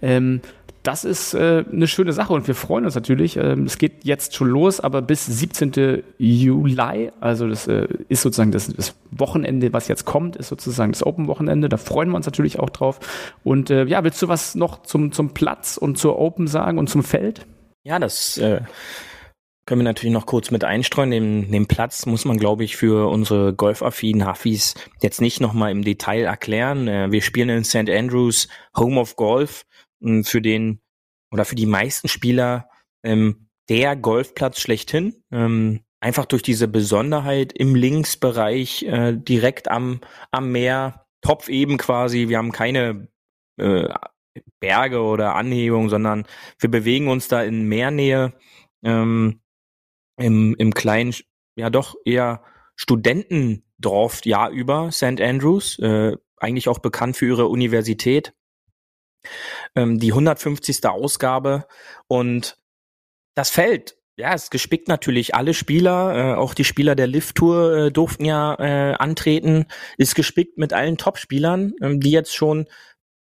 Ähm, das ist äh, eine schöne Sache und wir freuen uns natürlich. Ähm, es geht jetzt schon los, aber bis 17. Juli, also das äh, ist sozusagen das, das, Wochenende, was jetzt kommt, ist sozusagen das Open-Wochenende. Da freuen wir uns natürlich auch drauf. Und äh, ja, willst du was noch zum, zum Platz und zur Open sagen und zum Feld? Ja, das äh, können wir natürlich noch kurz mit einstreuen. Den, den Platz muss man, glaube ich, für unsere golfaffinen Hafis jetzt nicht nochmal im Detail erklären. Äh, wir spielen in St. Andrews, Home of Golf für den oder für die meisten Spieler ähm, der Golfplatz schlechthin. Ähm, einfach durch diese Besonderheit im Linksbereich äh, direkt am, am Meer, Topf eben quasi. Wir haben keine äh, Berge oder Anhebung, sondern wir bewegen uns da in Meernähe ähm, im, im kleinen, ja doch eher Studentendorf Jahr über, St. Andrews, äh, eigentlich auch bekannt für ihre Universität ähm, die 150. Ausgabe und das Feld, ja, ist gespickt natürlich. Alle Spieler, äh, auch die Spieler der Lift-Tour äh, durften ja äh, antreten, ist gespickt mit allen Top-Spielern, ähm, die jetzt schon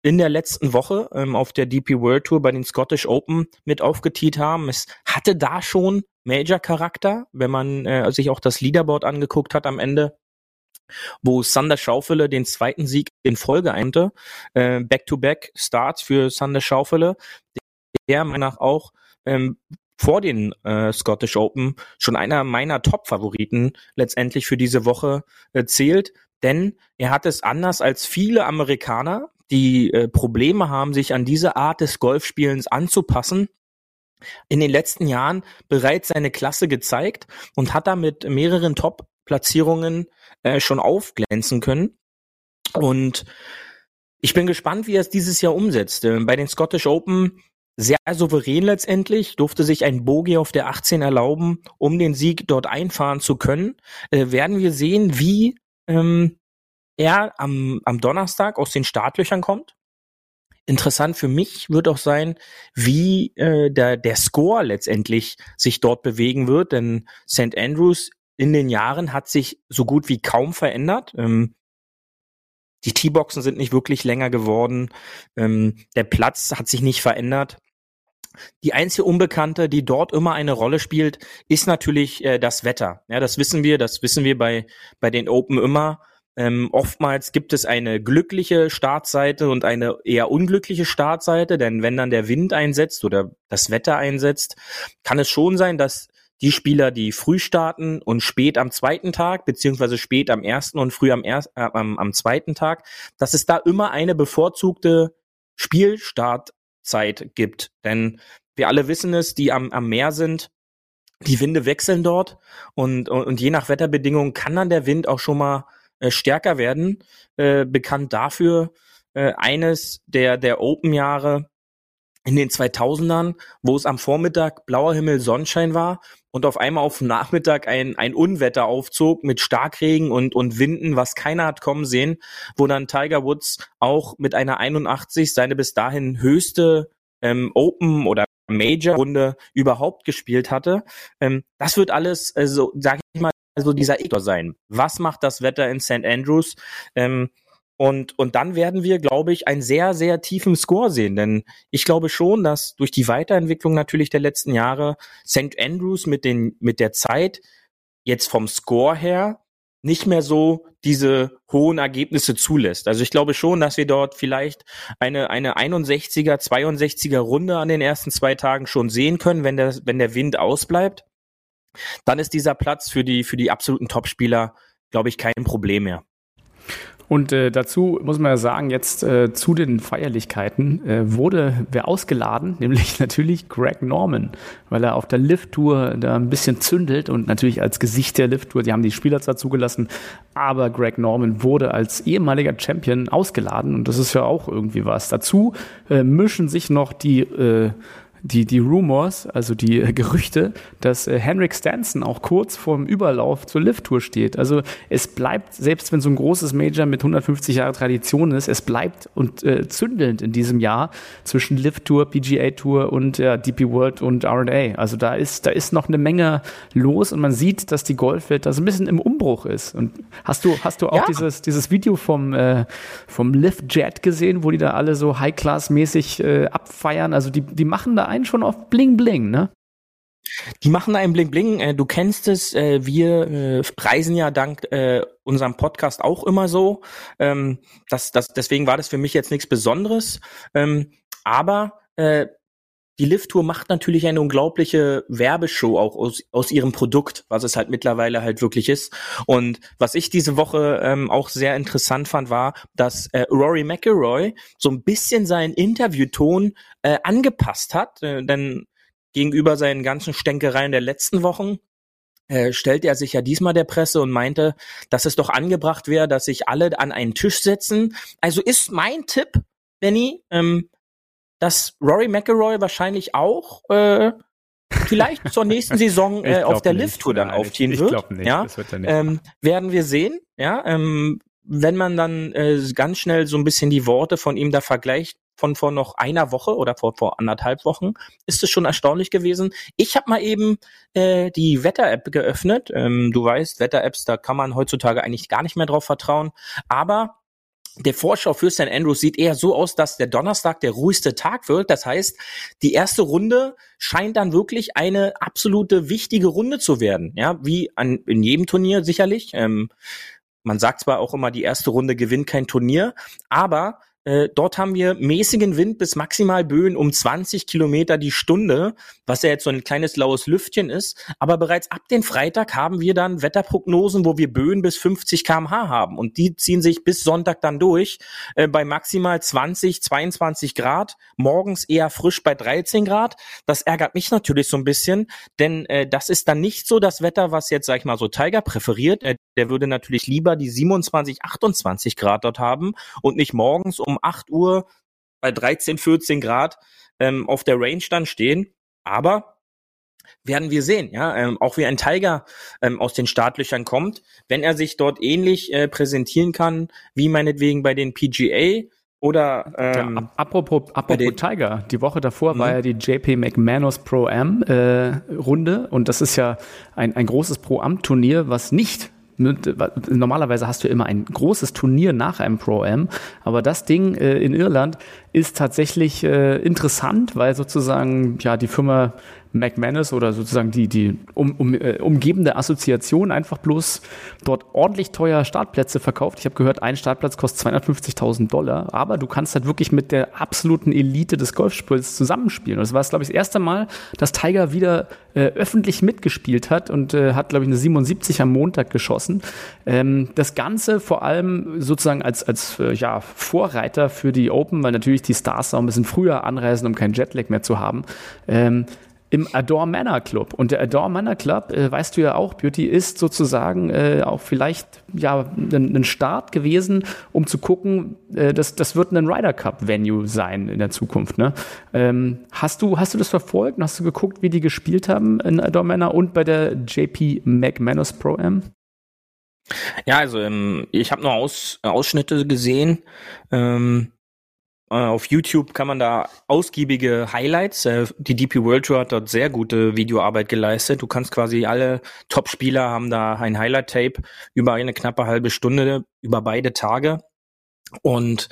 in der letzten Woche ähm, auf der DP World Tour bei den Scottish Open mit aufgetiet haben. Es hatte da schon Major-Charakter, wenn man äh, sich auch das Leaderboard angeguckt hat am Ende wo Sander Schaufele den zweiten Sieg in Folge einte. Äh, Back-to-back Starts für Sander Schaufele, der meiner nach auch ähm, vor den äh, Scottish Open schon einer meiner Top-Favoriten letztendlich für diese Woche äh, zählt. Denn er hat es anders als viele Amerikaner, die äh, Probleme haben, sich an diese Art des Golfspielens anzupassen, in den letzten Jahren bereits seine Klasse gezeigt und hat damit mehreren Top-Platzierungen äh, schon aufglänzen können. Und ich bin gespannt, wie er es dieses Jahr umsetzt. Ähm, bei den Scottish Open sehr souverän letztendlich, durfte sich ein Bogie auf der 18 erlauben, um den Sieg dort einfahren zu können. Äh, werden wir sehen, wie ähm, er am, am Donnerstag aus den Startlöchern kommt. Interessant für mich wird auch sein, wie äh, der, der Score letztendlich sich dort bewegen wird, denn St. Andrews in den Jahren hat sich so gut wie kaum verändert. Ähm, die T-Boxen sind nicht wirklich länger geworden. Ähm, der Platz hat sich nicht verändert. Die einzige Unbekannte, die dort immer eine Rolle spielt, ist natürlich äh, das Wetter. Ja, das wissen wir, das wissen wir bei, bei den Open immer. Ähm, oftmals gibt es eine glückliche Startseite und eine eher unglückliche Startseite, denn wenn dann der Wind einsetzt oder das Wetter einsetzt, kann es schon sein, dass die Spieler, die früh starten und spät am zweiten Tag, beziehungsweise spät am ersten und früh am, ersten, äh, am, am zweiten Tag, dass es da immer eine bevorzugte Spielstartzeit gibt. Denn wir alle wissen es, die am, am Meer sind, die Winde wechseln dort und, und, und je nach Wetterbedingungen kann dann der Wind auch schon mal äh, stärker werden. Äh, bekannt dafür äh, eines der, der Open-Jahre in den 2000ern, wo es am Vormittag blauer Himmel, Sonnenschein war und auf einmal auf dem Nachmittag ein, ein Unwetter aufzog mit Starkregen und, und Winden, was keiner hat kommen sehen, wo dann Tiger Woods auch mit einer 81 seine bis dahin höchste ähm, Open oder Major-Runde überhaupt gespielt hatte. Ähm, das wird alles, also sag ich mal, also dieser Ektor sein. Was macht das Wetter in St. Andrews? Ähm, und, und dann werden wir, glaube ich, einen sehr, sehr tiefen Score sehen. Denn ich glaube schon, dass durch die Weiterentwicklung natürlich der letzten Jahre St. Andrews mit, den, mit der Zeit jetzt vom Score her nicht mehr so diese hohen Ergebnisse zulässt. Also ich glaube schon, dass wir dort vielleicht eine, eine 61er, 62er Runde an den ersten zwei Tagen schon sehen können, wenn der, wenn der Wind ausbleibt. Dann ist dieser Platz für die, für die absoluten Topspieler, glaube ich, kein Problem mehr. Und äh, dazu muss man ja sagen, jetzt äh, zu den Feierlichkeiten äh, wurde wer ausgeladen, nämlich natürlich Greg Norman, weil er auf der Lift-Tour da ein bisschen zündelt und natürlich als Gesicht der Lift-Tour, die haben die Spieler zwar zugelassen, aber Greg Norman wurde als ehemaliger Champion ausgeladen und das ist ja auch irgendwie was. Dazu äh, mischen sich noch die äh, die, die Rumors, also die äh, Gerüchte, dass äh, Henrik Stanson auch kurz vorm Überlauf zur Lift-Tour steht. Also es bleibt, selbst wenn so ein großes Major mit 150 Jahre Tradition ist, es bleibt und äh, zündelnd in diesem Jahr zwischen Lift-Tour, PGA-Tour und äh, DP World und R&A. Also da ist, da ist noch eine Menge los und man sieht, dass die Golfwelt da so ein bisschen im Umbruch ist. Und hast du, hast du auch ja. dieses, dieses Video vom, äh, vom Lift Jet gesehen, wo die da alle so High-Class-mäßig äh, abfeiern? Also die, die machen da einen schon auf Bling Bling, ne? Die machen da ein Bling Bling. Äh, du kennst es. Äh, wir äh, reisen ja dank unserem Podcast auch immer so. Ähm, das, das, deswegen war das für mich jetzt nichts Besonderes. Ähm, aber die Lift-Tour macht natürlich eine unglaubliche Werbeshow auch aus, aus ihrem Produkt, was es halt mittlerweile halt wirklich ist. Und was ich diese Woche ähm, auch sehr interessant fand, war, dass äh, Rory McIlroy so ein bisschen seinen Interviewton äh, angepasst hat, äh, denn gegenüber seinen ganzen Stänkereien der letzten Wochen äh, stellte er sich ja diesmal der Presse und meinte, dass es doch angebracht wäre, dass sich alle an einen Tisch setzen. Also ist mein Tipp, Benny, ähm, dass Rory McIlroy wahrscheinlich auch äh, vielleicht zur nächsten Saison äh, auf der Lift-Tour dann aufziehen wird. Ich glaube nicht. Ja, wird nicht ähm, werden wir sehen. Ja, ähm, wenn man dann äh, ganz schnell so ein bisschen die Worte von ihm da vergleicht von vor noch einer Woche oder vor vor anderthalb Wochen, ist es schon erstaunlich gewesen. Ich habe mal eben äh, die Wetter-App geöffnet. Ähm, du weißt, Wetter-Apps, da kann man heutzutage eigentlich gar nicht mehr drauf vertrauen. Aber der Vorschau für St. Andrews sieht eher so aus, dass der Donnerstag der ruhigste Tag wird. Das heißt, die erste Runde scheint dann wirklich eine absolute wichtige Runde zu werden. Ja, wie an, in jedem Turnier sicherlich. Ähm, man sagt zwar auch immer, die erste Runde gewinnt kein Turnier, aber äh, dort haben wir mäßigen Wind bis maximal Böen um 20 Kilometer die Stunde, was ja jetzt so ein kleines laues Lüftchen ist. Aber bereits ab den Freitag haben wir dann Wetterprognosen, wo wir Böen bis 50 kmh haben. Und die ziehen sich bis Sonntag dann durch äh, bei maximal 20, 22 Grad. Morgens eher frisch bei 13 Grad. Das ärgert mich natürlich so ein bisschen, denn äh, das ist dann nicht so das Wetter, was jetzt, sag ich mal, so Tiger präferiert. Äh, der würde natürlich lieber die 27, 28 Grad dort haben und nicht morgens um um 8 Uhr bei 13, 14 Grad ähm, auf der Range dann stehen. Aber werden wir sehen, ja, ähm, auch wie ein Tiger ähm, aus den Startlöchern kommt, wenn er sich dort ähnlich äh, präsentieren kann, wie meinetwegen bei den PGA oder ähm, ja, apropos, apropos Tiger, die Woche davor mhm. war ja die JP McManus Pro Am äh, Runde und das ist ja ein, ein großes Pro Am Turnier, was nicht Normalerweise hast du immer ein großes Turnier nach einem Pro-Am, aber das Ding äh, in Irland ist tatsächlich äh, interessant, weil sozusagen ja die Firma McManus oder sozusagen die, die um, um, äh, umgebende Assoziation einfach bloß dort ordentlich teuer Startplätze verkauft. Ich habe gehört, ein Startplatz kostet 250.000 Dollar, aber du kannst halt wirklich mit der absoluten Elite des Golfspiels zusammenspielen. Und das war, glaube ich, das erste Mal, dass Tiger wieder äh, öffentlich mitgespielt hat und äh, hat, glaube ich, eine 77 am Montag geschossen. Ähm, das Ganze vor allem sozusagen als, als äh, ja, Vorreiter für die Open, weil natürlich die Stars auch ein bisschen früher anreisen, um keinen Jetlag mehr zu haben. Ähm, im Adore Manor Club. Und der Adore Manor Club, äh, weißt du ja auch, Beauty ist sozusagen äh, auch vielleicht ja ein, Start gewesen, um zu gucken, äh, das, das wird ein Ryder Cup Venue sein in der Zukunft. Ne? Ähm, hast du hast du das verfolgt? Hast du geguckt, wie die gespielt haben in Adore Manor und bei der JP McManus Pro Am? Ja, also ähm, ich habe nur Aus, Ausschnitte gesehen. Ähm, äh, auf YouTube kann man da ausgiebige Highlights. Äh, die DP World Tour hat dort sehr gute Videoarbeit geleistet. Du kannst quasi alle Top-Spieler haben da ein Highlight-Tape über eine knappe halbe Stunde über beide Tage. Und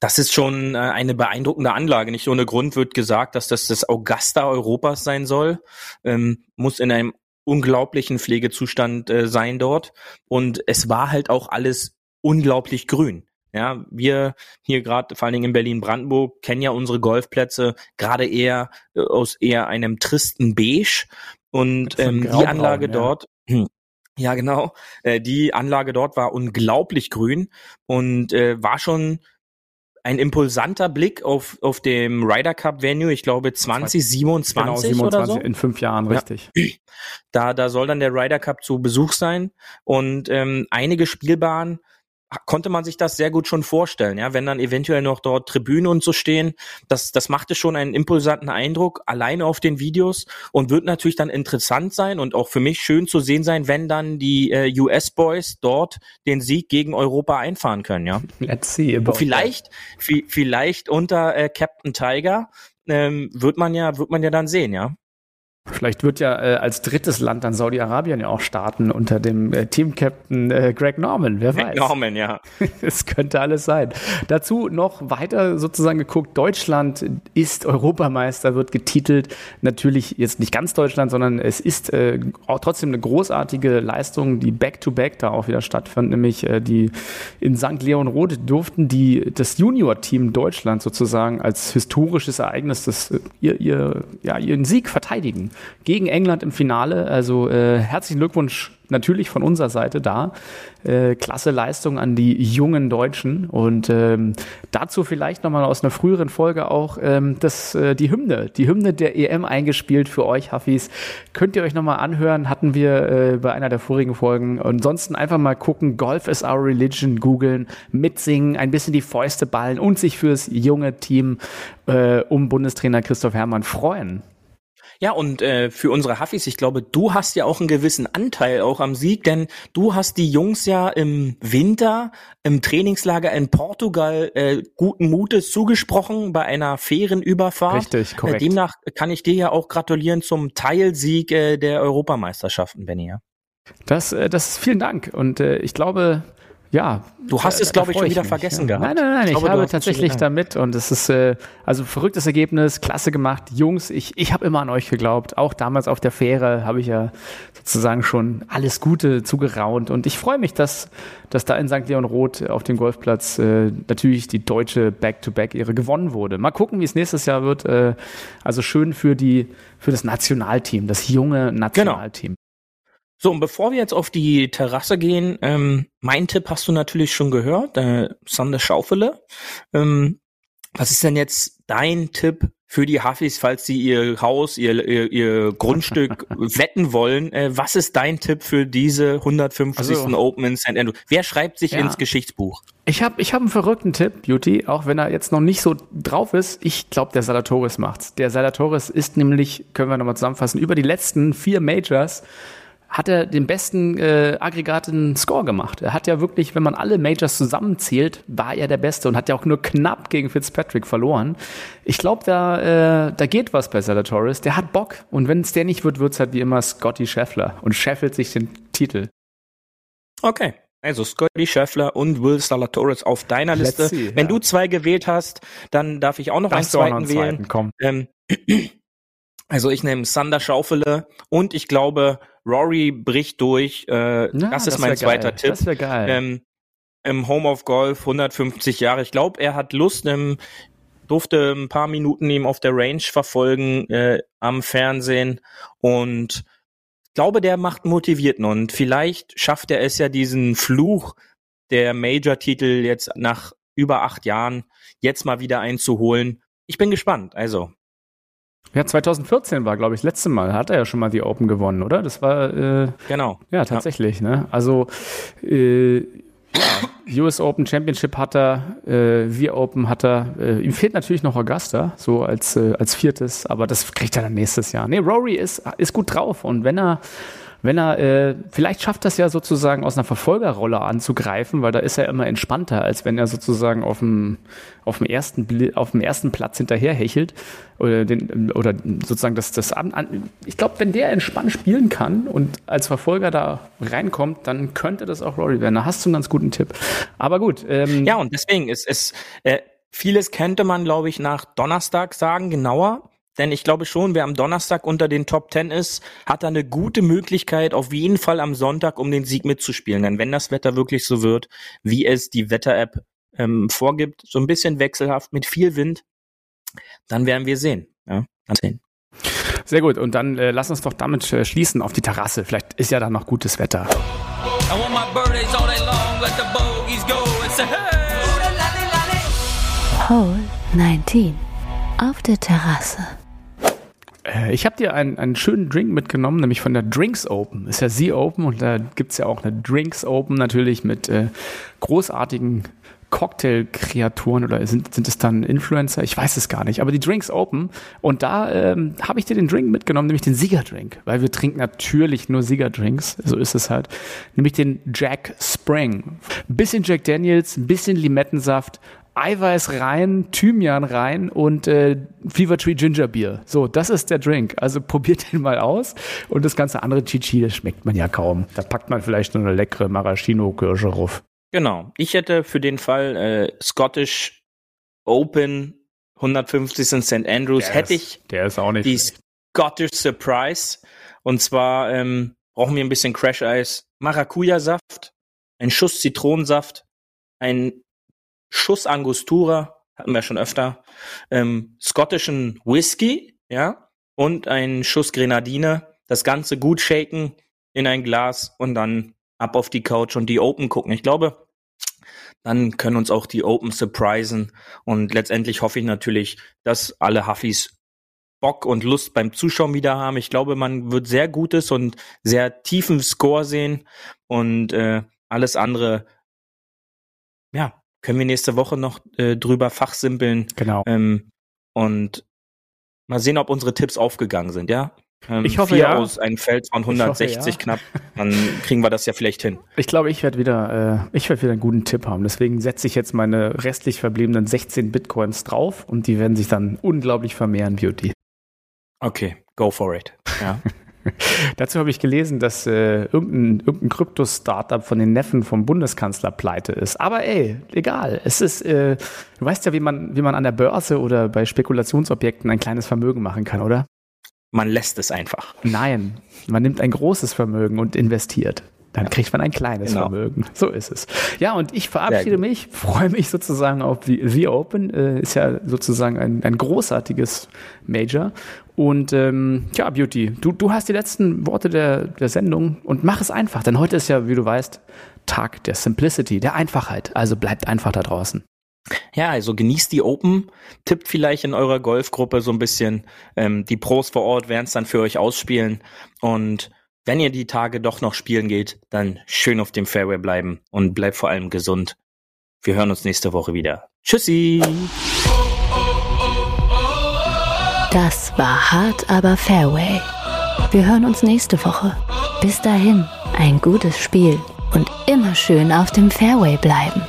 das ist schon äh, eine beeindruckende Anlage. Nicht ohne Grund wird gesagt, dass das das Augusta Europas sein soll. Ähm, muss in einem unglaublichen Pflegezustand äh, sein dort. Und es war halt auch alles unglaublich grün. Ja, wir hier gerade, vor allen Dingen in Berlin-Brandenburg, kennen ja unsere Golfplätze gerade eher äh, aus eher einem tristen Beige. Und ähm, die Anlage ja. dort, ja genau, äh, die Anlage dort war unglaublich grün und äh, war schon ein impulsanter Blick auf, auf dem Ryder Cup Venue, ich glaube 2027 genau, 27 oder so. In fünf Jahren, richtig. Ja. Da, da soll dann der Ryder Cup zu Besuch sein und ähm, einige Spielbahnen konnte man sich das sehr gut schon vorstellen, ja, wenn dann eventuell noch dort Tribüne und so stehen, das, das machte schon einen impulsanten Eindruck, alleine auf den Videos und wird natürlich dann interessant sein und auch für mich schön zu sehen sein, wenn dann die äh, US-Boys dort den Sieg gegen Europa einfahren können, ja. Let's see. About vielleicht, vielleicht unter äh, Captain Tiger ähm, wird man ja, wird man ja dann sehen, ja. Vielleicht wird ja äh, als drittes Land dann Saudi-Arabien ja auch starten unter dem äh, Team-Captain äh, Greg Norman, wer Greg weiß. Norman, ja. Es könnte alles sein. Dazu noch weiter sozusagen geguckt, Deutschland ist Europameister, wird getitelt. Natürlich jetzt nicht ganz Deutschland, sondern es ist äh, auch trotzdem eine großartige Leistung, die Back-to-Back -back da auch wieder stattfand, nämlich äh, die in St. Leon Roth durften die das Junior-Team Deutschland sozusagen als historisches Ereignis das, äh, ihr, ihr, ja, ihren Sieg verteidigen gegen England im Finale. Also äh, herzlichen Glückwunsch natürlich von unserer Seite da. Äh, klasse Leistung an die jungen Deutschen. Und ähm, dazu vielleicht nochmal aus einer früheren Folge auch ähm, das, äh, die Hymne, die Hymne der EM eingespielt für euch, Hafis. Könnt ihr euch nochmal anhören, hatten wir äh, bei einer der vorigen Folgen. ansonsten einfach mal gucken, Golf is our religion, googeln, mitsingen, ein bisschen die Fäuste ballen und sich fürs junge Team äh, um Bundestrainer Christoph Herrmann freuen. Ja, und äh, für unsere Huffis, ich glaube, du hast ja auch einen gewissen Anteil auch am Sieg, denn du hast die Jungs ja im Winter im Trainingslager in Portugal äh, guten Mutes zugesprochen bei einer fairen Überfahrt. Richtig, korrekt. Äh, demnach kann ich dir ja auch gratulieren zum Teilsieg äh, der Europameisterschaften, Benny. Ja? Das, äh, das vielen Dank. Und äh, ich glaube, ja. Du hast es, glaube ich, schon wieder mich. vergessen gehabt. Nein, nein, nein, ich, ich glaube, habe tatsächlich damit und es ist äh, also verrücktes Ergebnis, klasse gemacht. Jungs, ich, ich habe immer an euch geglaubt. Auch damals auf der Fähre habe ich ja sozusagen schon alles Gute zugeraunt und ich freue mich, dass, dass da in St. Leon Roth auf dem Golfplatz äh, natürlich die deutsche Back-to-Back-Ehre gewonnen wurde. Mal gucken, wie es nächstes Jahr wird. Äh, also schön für die für das Nationalteam, das junge genau. Nationalteam. Genau. So, und bevor wir jetzt auf die Terrasse gehen, ähm, mein Tipp hast du natürlich schon gehört, äh, Sander Schaufele. Ähm, was ist denn jetzt dein Tipp für die Huffis, falls sie ihr Haus, ihr, ihr, ihr Grundstück wetten wollen? Äh, was ist dein Tipp für diese 150. Also, Open in St. Andrew? Wer schreibt sich ja. ins Geschichtsbuch? Ich habe ich hab einen verrückten Tipp, Beauty, auch wenn er jetzt noch nicht so drauf ist. Ich glaube, der Salatoris macht's. Der Salatoris ist nämlich, können wir nochmal zusammenfassen, über die letzten vier Majors hat er den besten äh, aggregaten Score gemacht. Er hat ja wirklich, wenn man alle Majors zusammenzählt, war er der Beste und hat ja auch nur knapp gegen Fitzpatrick verloren. Ich glaube, da, äh, da geht was bei Salatoris. Der hat Bock und wenn es der nicht wird, wird's halt wie immer Scotty Scheffler und scheffelt sich den Titel. Okay. Also Scotty Scheffler und Will Salatoris auf deiner Liste. See, Wenn ja. du zwei gewählt hast, dann darf ich auch noch einen zweiten, einen zweiten wählen. Komm. Ähm, also ich nehme Sander Schaufele und ich glaube, Rory bricht durch. Äh, Na, das ist das mein zweiter geil. Tipp. Das wäre geil. Ähm, Im Home of Golf 150 Jahre. Ich glaube, er hat Lust. Im, durfte ein paar Minuten ihm auf der Range verfolgen äh, am Fernsehen und glaube, der macht motivierten und vielleicht schafft er es ja diesen Fluch der Major-Titel jetzt nach über acht Jahren jetzt mal wieder einzuholen. Ich bin gespannt. Also. Ja, 2014 war, glaube ich, das letzte Mal. Hat er ja schon mal die Open gewonnen, oder? Das war. Äh, genau. Ja, tatsächlich. Ja. Ne? Also. Äh, ja, US Open Championship hat er, äh, Wir Open hat er. Äh, ihm fehlt natürlich noch Augusta, so als, äh, als viertes, aber das kriegt er dann nächstes Jahr. Nee, Rory ist, ist gut drauf und wenn er wenn er, äh, vielleicht schafft das ja sozusagen aus einer Verfolgerrolle anzugreifen, weil da ist er immer entspannter, als wenn er sozusagen auf dem, auf dem ersten, auf dem ersten Platz hinterher hechelt oder den, oder sozusagen das, das an, ich glaube, wenn der entspannt spielen kann und als Verfolger da reinkommt, dann könnte das auch Rory werden. Da hast du einen ganz guten Tipp. Aber gut. Ähm, ja, und deswegen ist es, äh, vieles könnte man, glaube ich, nach Donnerstag sagen, genauer. Denn ich glaube schon, wer am Donnerstag unter den Top Ten ist, hat da eine gute Möglichkeit, auf jeden Fall am Sonntag um den Sieg mitzuspielen. Denn wenn das Wetter wirklich so wird, wie es die Wetter-App ähm, vorgibt, so ein bisschen wechselhaft mit viel Wind, dann werden wir sehen. Ja, dann sehen. Sehr gut. Und dann äh, lass uns doch damit äh, schließen auf die Terrasse. Vielleicht ist ja da noch gutes Wetter. Hole 19 auf der Terrasse. Äh, ich habe dir einen, einen schönen Drink mitgenommen, nämlich von der Drinks Open. Ist ja sie Open und da gibt es ja auch eine Drinks Open natürlich mit äh, großartigen Cocktail-Kreaturen oder sind, sind es dann Influencer? Ich weiß es gar nicht. Aber die Drinks Open und da ähm, habe ich dir den Drink mitgenommen, nämlich den Siegerdrink, weil wir trinken natürlich nur Siegerdrinks, so ist es halt. Nämlich den Jack Spring. Bisschen Jack Daniels, bisschen Limettensaft, Eiweiß rein, Thymian rein und äh, Fever Tree Ginger Beer. So, das ist der Drink. Also probiert den mal aus. Und das ganze andere Chichi, das schmeckt man ja kaum. Da packt man vielleicht nur eine leckere Maraschino-Kirsche drauf. Genau. Ich hätte für den Fall äh, Scottish Open 150 in St. Andrews der hätte ist, ich der ist auch nicht die schlecht. Scottish Surprise. Und zwar ähm, brauchen wir ein bisschen Crash Eis, Maracuja-Saft, ein Schuss Zitronensaft, ein Schuss Angostura, hatten wir schon öfter, ähm, schottischen Whisky, ja, und ein Schuss Grenadine. Das Ganze gut shaken in ein Glas und dann ab auf die Couch und die Open gucken. Ich glaube, dann können uns auch die Open surprisen. Und letztendlich hoffe ich natürlich, dass alle Huffis Bock und Lust beim Zuschauen wieder haben. Ich glaube, man wird sehr gutes und sehr tiefen Score sehen und äh, alles andere, ja, können wir nächste Woche noch äh, drüber fachsimpeln. Genau. Ähm, und mal sehen, ob unsere Tipps aufgegangen sind, ja? Ähm, ich hoffe vier ja. aus einem Feld von 160 hoffe, ja. knapp, dann kriegen wir das ja vielleicht hin. Ich glaube, ich werde wieder, äh, ich werde wieder einen guten Tipp haben. Deswegen setze ich jetzt meine restlich verbliebenen 16 Bitcoins drauf und die werden sich dann unglaublich vermehren, Beauty. Okay, go for it. Ja. Dazu habe ich gelesen, dass äh, irgendein, irgendein Krypto-Startup von den Neffen vom Bundeskanzler pleite ist. Aber ey, egal. Es ist, äh, du weißt ja, wie man, wie man an der Börse oder bei Spekulationsobjekten ein kleines Vermögen machen kann, oder? Man lässt es einfach. Nein, man nimmt ein großes Vermögen und investiert. Dann kriegt man ein kleines genau. Vermögen. So ist es. Ja, und ich verabschiede mich, freue mich sozusagen auf die, The Open. Äh, ist ja sozusagen ein, ein großartiges Major. Und ähm, ja, Beauty, du, du hast die letzten Worte der, der Sendung und mach es einfach, denn heute ist ja, wie du weißt, Tag der Simplicity, der Einfachheit. Also bleibt einfach da draußen. Ja, also genießt die Open, tippt vielleicht in eurer Golfgruppe so ein bisschen. Ähm, die Pros vor Ort werden es dann für euch ausspielen. Und wenn ihr die Tage doch noch spielen geht, dann schön auf dem Fairway bleiben und bleibt vor allem gesund. Wir hören uns nächste Woche wieder. Tschüssi! Das war Hart aber Fairway. Wir hören uns nächste Woche. Bis dahin, ein gutes Spiel und immer schön auf dem Fairway bleiben.